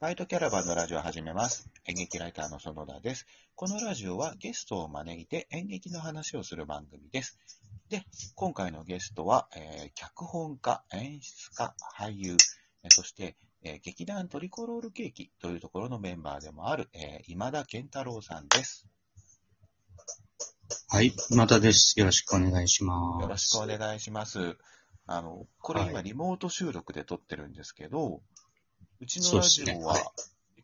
バイトキャラバンのラジオを始めます。演劇ライターの園田です。このラジオはゲストを招いて演劇の話をする番組です。で、今回のゲストは、えー脚本家、演出家、俳優、えーそして、えー劇団トリコロールケーキというところのメンバーでもある、えー今田健太郎さんです。はい、今田です。よろしくお願いします。よろしくお願いします。あの、これ今はいリモート収録で撮ってるんですけど、うちのラジオは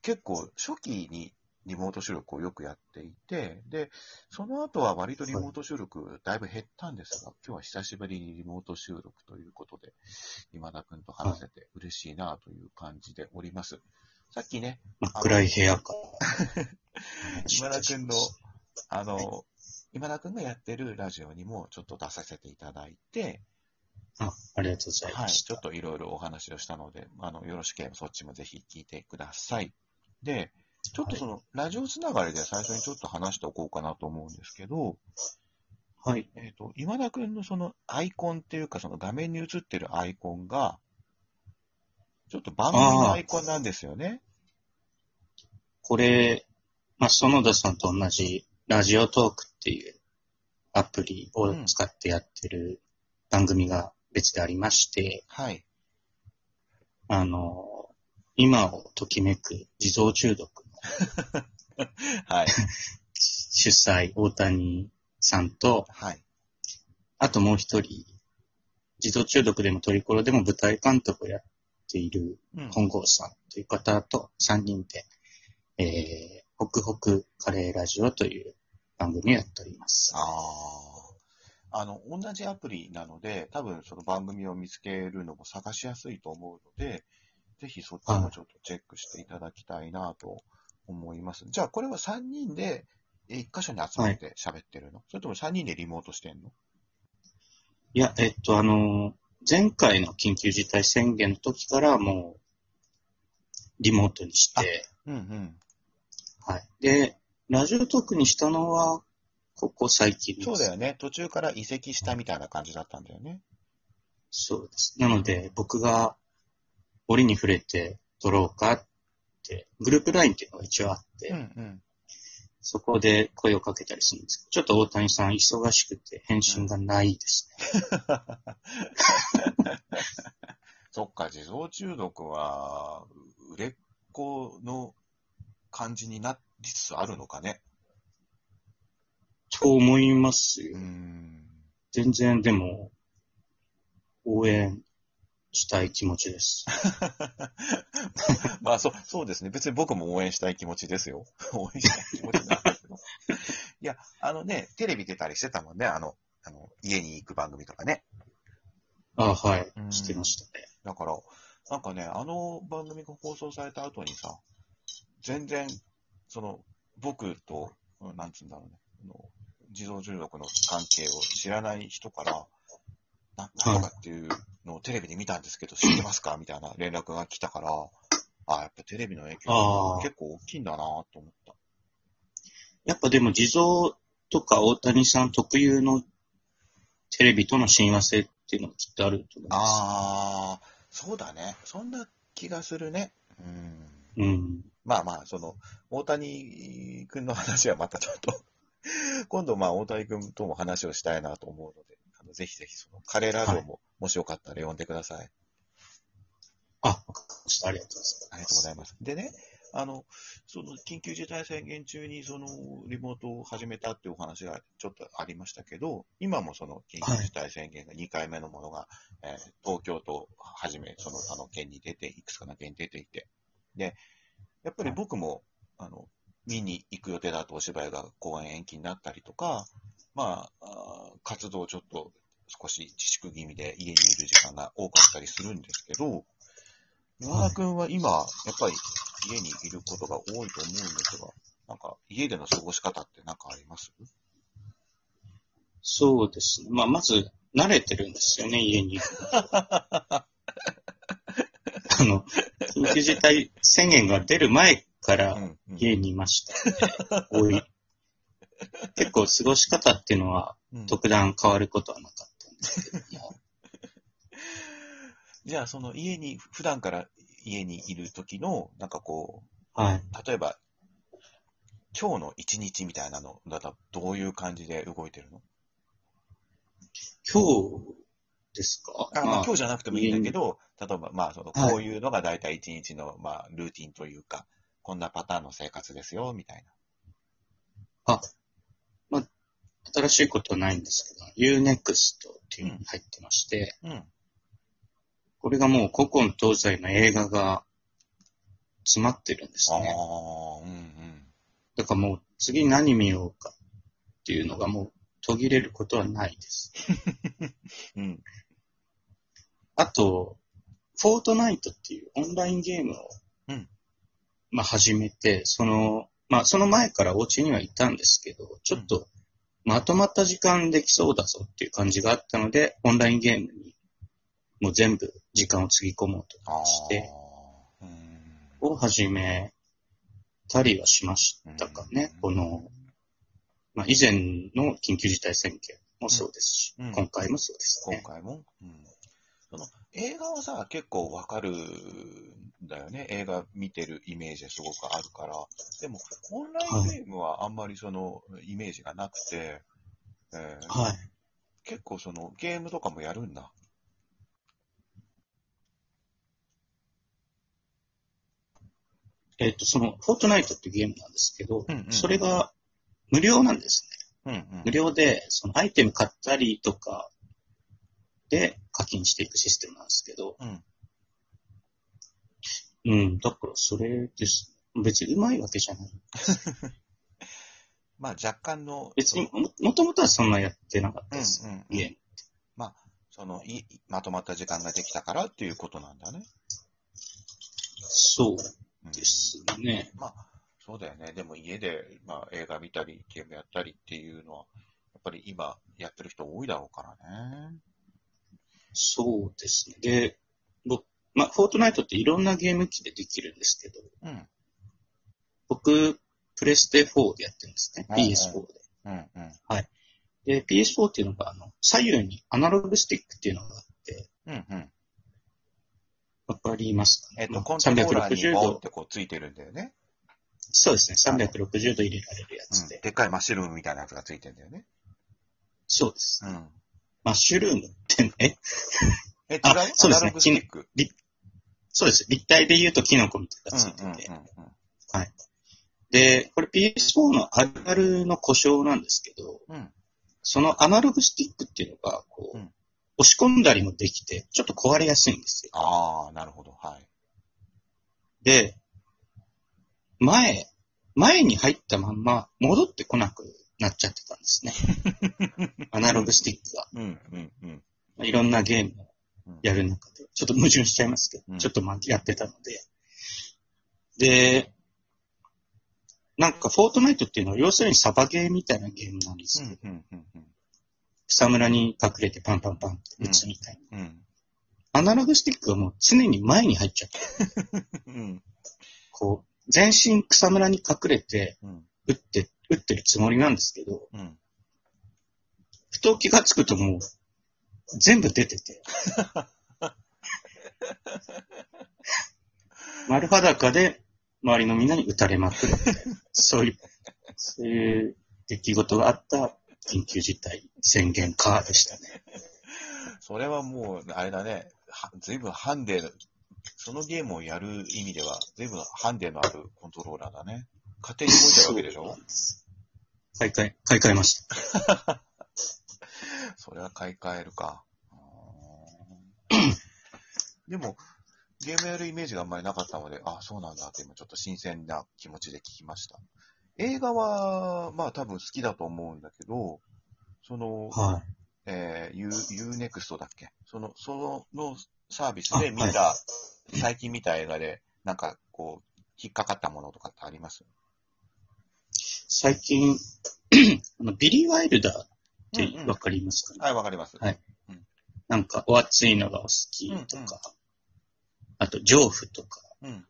結構初期にリモート収録をよくやっていて、で、その後は割とリモート収録だいぶ減ったんですが、今日は久しぶりにリモート収録ということで、今田くんと話せて嬉しいなという感じでおります。さっきね、暗い部屋から。今田くんの、あの、今田くんがやってるラジオにもちょっと出させていただいて、あ、ありがとうございはい、ました。ちょっといろいろお話をしたので、あの、よろしければそっちもぜひ聞いてください。で、ちょっとその、ラジオつながりで最初にちょっと話しておこうかなと思うんですけど、はい。えっ、と、今田くんのそのアイコンっていうか、その画面に映ってるアイコンが、ちょっと番組のアイコンなんですよね。これ、まあ、園田さんと同じラジオトークっていうアプリを使ってやってる番組が別でありまして、はい。あの、今をときめく地蔵中毒の はい。主催、大谷さんと、はい。あともう一人、地蔵中毒でもトリコロでも舞台監督をやっているうん。本郷さんという方と3人で、えー、ホクホクカレーラジオという番組をやっております。ああ。あの、同じアプリなので、多分その番組を見つけるのも探しやすいと思うので、ぜひそっちもちょっとチェックしていただきたいなと思います。じゃあ、これは3人でえ一箇所に集まって喋ってるの、それとも3人でリモートしてんの？いや、えっと、あのー前回の緊急事態宣言の時からもう、リモートにして、うんうん。はい。で、ラジオトークにしたのは、ここ最近です。そうだよね。途中から移籍したみたいな感じだったんだよね。そうです。なので、僕が折に触れて撮ろうかって、グループラインっていうのが一応あって、うんうん。そこで声をかけたりするんですけど、ちょっと大谷さん忙しくて返信がないですね。そっか、地蔵中毒は、売れっ子の感じになりつつあるのかね。と思いますよ。全然でも、応援したい気持ちです。まあ、そう、そうですね。別に僕も応援したい気持ちですよ。応援したい気持ちなんですけど。いや、あのね、テレビ出たりしてたもんね。あの、あの、家に行く番組とかね。あはいうん。してましたね。だから、なんかね、あの番組が放送された後にさ、全然、その、僕と、うんなんつうんだろうね、あの自動重力の関係を知らない人から、ななんとかっていうのをテレビで見たんですけど、知ってますかみたいな連絡が来たから、あやっぱテレビの影響結構大きいんだなと思った。やっぱでも地蔵とか大谷さん特有のテレビとの親和性っていうのがきっとあると思います。ああ、そうだね。そんな気がするね。うん。うん。まあまあ、その、大谷君の話はまたちょっと、今度まあ大谷君とも話をしたいなと思うので、あのぜひぜひそのカレーラジオも、もしよかったら呼んでください。あ、わかりました。ありがとうございます。ありがとうございます。でね、あの、その緊急事態宣言中にそのリモートを始めたっていうお話がちょっとありましたけど、今もその緊急事態宣言が2回目のものが、えー東京とはじめ、その他の県に出て、いくつかの県に出ていて、で、やっぱり僕も、あの、見に行く予定だとお芝居が公演延期になったりとか、まあ、活動をちょっと少し自粛気味で家にいる時間が多かったりするんですけど、山田君は今、やっぱり家にいることが多いと思うんですが、なんか家での過ごし方って何かあります？そうですね。まあ、まず、慣れてるんですよね、家にいるの。あの、緊急事態宣言が出る前からうんうん家にいました、ね。多い。結構過ごし方っていうのはうん特段変わることはなかったんですけども。じゃあ、その家に普段から家にいる時の、なんかこはい。う、例えば、今日の一日みたいなのだとどういう感じで動いてるの？今日ですか？あ、まあ、今日じゃなくてもいいんだけど。ど、例えば、まあ、その、はいこういうのが大体一日の、まあ、ルーティンというか、こんなパターンの生活ですよ、みたい新しいことはないんですけど、Unext っていうのに入ってまして、な。うん。これがもう古今東西の映画が詰まってるんですああ、ね。うんうん。だからもう次何見ようかっていうのがもう途切れることはないです。うん。あと、フォートナイトっていうオンラインゲームを、うんまあ始めて、その、まあその前からお家にはいたんですけど、ちょっとまとまった時間できそうだぞっていう感じがあったので、オンラインゲームにもう全部時間をつぎ込もうとああして、うん。を始めたりはしましたかね。うんこの、まあ以前の緊急事態宣言もそうですし、うん今回もそうです今ね。回も、うん、その映画はさ、結構わかるんだよね。映画見てるイメージすごくあるから。でも、オンラインゲームはあんまりそのイメージがなくて、えーはい。結構そのゲームとかもやるんだ。えっ、と、その、フォートナイトっていうゲームなんですけど、うんうんそれが無料なんですね。うんうん無料で、そのアイテム買ったりとかで課金していくシステムなんですけど、うん。うん、だからそれです。別にうまいわけじゃない。まあ若干の、別にも、もともとはそんなやってなかったです。うんうんゲーム。そのい、まとまった時間ができたからっていうことなんだね。そううんですね。まあ、そうだよね。でも家で、まあ、映画見たり、ゲームやったりっていうのは、やっぱり今やってる人多いだろうからね。そうですね。で、僕、まあ、フォートナイトっていろんなゲーム機でできるんですけど、うん。僕、プレステ4でやってるんですね。うんうん PS4 で。うんうん。で、PS4 っていうのが、あの、左右にアナログスティックっていうのがあって、うんうん。わかりますかねえっ、と、まあコントローラーに360度ボンっ、てこうついてるんだよね。そうですね。360度入れられるやうん。つで。でっかいマッシュルームみたいなやつがついてるんだよね。そうです。うん。マッシュルームって、ええ、違う？あそうですねアナログスティック。そうです。立体で言うとキノコみたいうんなのがついてて。うんうんで、これ PS4 のあるあるの故障なんですけど、うん。うん。そのアナログスティックっていうのが、こう、うん押し込んだりもできて、ちょっと壊れやすいんですよ。ああ、なるほど。はい。で、前、前に入ったまんま戻ってこなくなっちゃってたんですね。アナログスティックが。うんうんうん。いろんなゲームをやる中で、ちょっと矛盾しちゃいますけど、うんちょっとまあやってたので。で、なんかフォートナイトっていうのは要するにサバゲーみたいなゲームなんですよ。うんうんうんうん。草むらに隠れてパンパンパンって撃つみたいな。うん。アナログスティックがもう常に前に入っちゃって、うん。こう、全身草むらに隠れてうん。撃って、撃ってるつもりなんですけど、うん。ふと気がつくともう全部出てて。丸裸で周りのみんなに撃たれまくるみたいな。そういう、そういう出来事があった緊急事態宣言カーでしたね。それはもう、あれだね。は随分ハンデの、そのゲームをやる意味では、随分ハンデのあるコントローラーだね。勝手に動いちゃうわけでしょ？買い替え、買い替えました。それは買い替えるか。でも、ゲームやるイメージがあんまりなかったので、あ、そうなんだって今ちょっと新鮮な気持ちで聞きました。映画は、まあ多分好きだと思うんだけど、その、はい。えー、U、Unext だっけ？その、そののサービスで見あた、最近見た映画で、なんかこう、引っかかったものとかってあります？最近、あのビリー・ワイルダーってうんうんわかりますかね、はい、わかります。はいなんか、お熱いのがお好きとか、うんうんあと、ジョーフとかうん。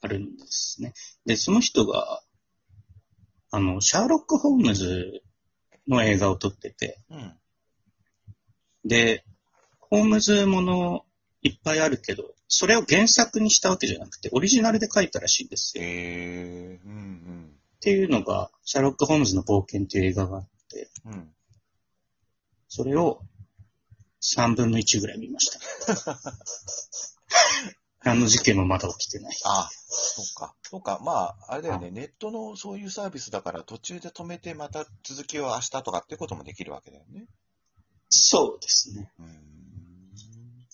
あるんですね。で、その人が、あの、シャーロック・ホームズの映画を撮ってて、うん。で、ホームズものいっぱいあるけど、それを原作にしたわけじゃなくて、オリジナルで書いたらしいんですよ。えー、うんっていうのが、シャーロック・ホームズの冒険っていう映画があって、うん。うん。それを3分の1ぐらい見ました。何の事件もまだ起きてない。あ、そっか。そっか。まあ、あれだよね。ネットのそういうサービスだから途中で止めてまた続きを明日とかってこともできるわけだよね。そうですね。うーん。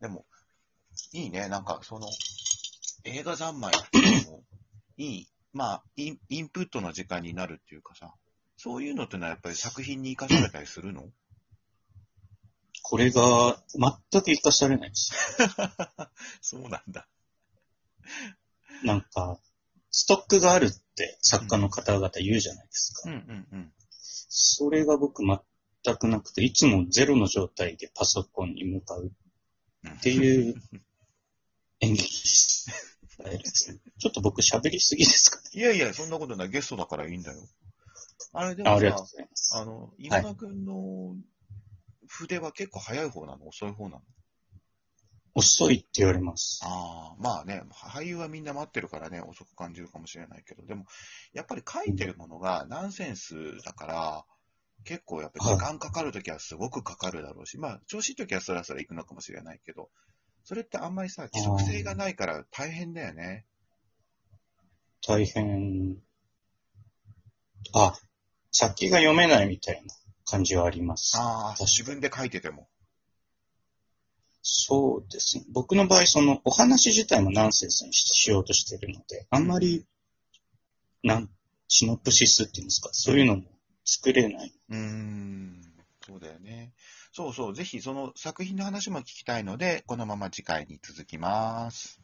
でも、いいね。なんか、その、映画三昧っていうのも、いい、まあイン、インプットの時間になるっていうかさ、そういうのってのはやっぱり作品に生かされたりするの？これが全く活かされないです。そうなんだ。なんか、ストックがあるって作家の方々言うじゃないですか。うんうんうん。それが僕全くなくて、いつもゼロの状態でパソコンに向かうっていう 演劇スタイルですね。ちょっと僕喋りすぎですかね。いやいや、そんなことない。ゲストだからいいんだよ。あれでもさご、ざいます。あの、今田くんの筆は結構早い方なの？遅い方なの？遅いって言われます。ああ、まあね、俳優はみんな待ってるからね、遅く感じるかもしれないけど、でも、やっぱり書いてるものがナンセンスだから、結構やっぱり時間かかるときはすごくかかるだろうし、まあ、調子いいときはそらそら行くのかもしれないけど、それってあんまりさ、規則性がないから大変だよね。大変。あ、先が読めないみたいな感じはあります。ああ、自分で書いてても。そうですね。僕の場合、そのお話自体もナンセンスにしようとしてるので、あんまり、なん、シノプシスっていうんですか、そういうのも作れない。うーん、そうだよね。そうそう、ぜひその作品の話も聞きたいので、このまま次回に続きます。